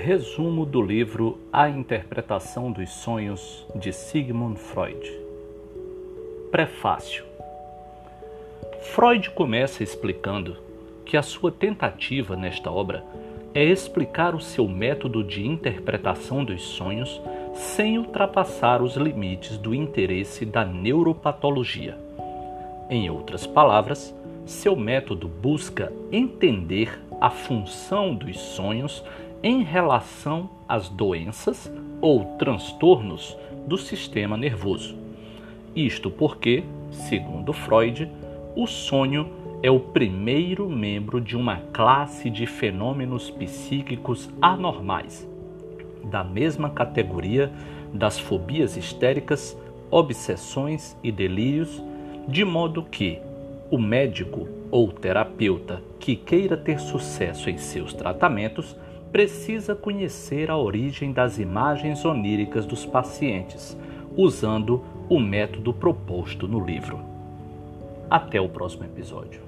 Resumo do livro A Interpretação dos Sonhos de Sigmund Freud. Prefácio. Freud começa explicando que a sua tentativa nesta obra é explicar o seu método de interpretação dos sonhos sem ultrapassar os limites do interesse da neuropatologia. Em outras palavras, seu método busca entender a função dos sonhos em relação às doenças ou transtornos do sistema nervoso. Isto porque, segundo Freud, o sonho é o primeiro membro de uma classe de fenômenos psíquicos anormais, da mesma categoria das fobias histéricas, obsessões e delírios, de modo que o médico ou terapeuta que queira ter sucesso em seus tratamentos precisa conhecer a origem das imagens oníricas dos pacientes, usando o método proposto no livro. Até o próximo episódio.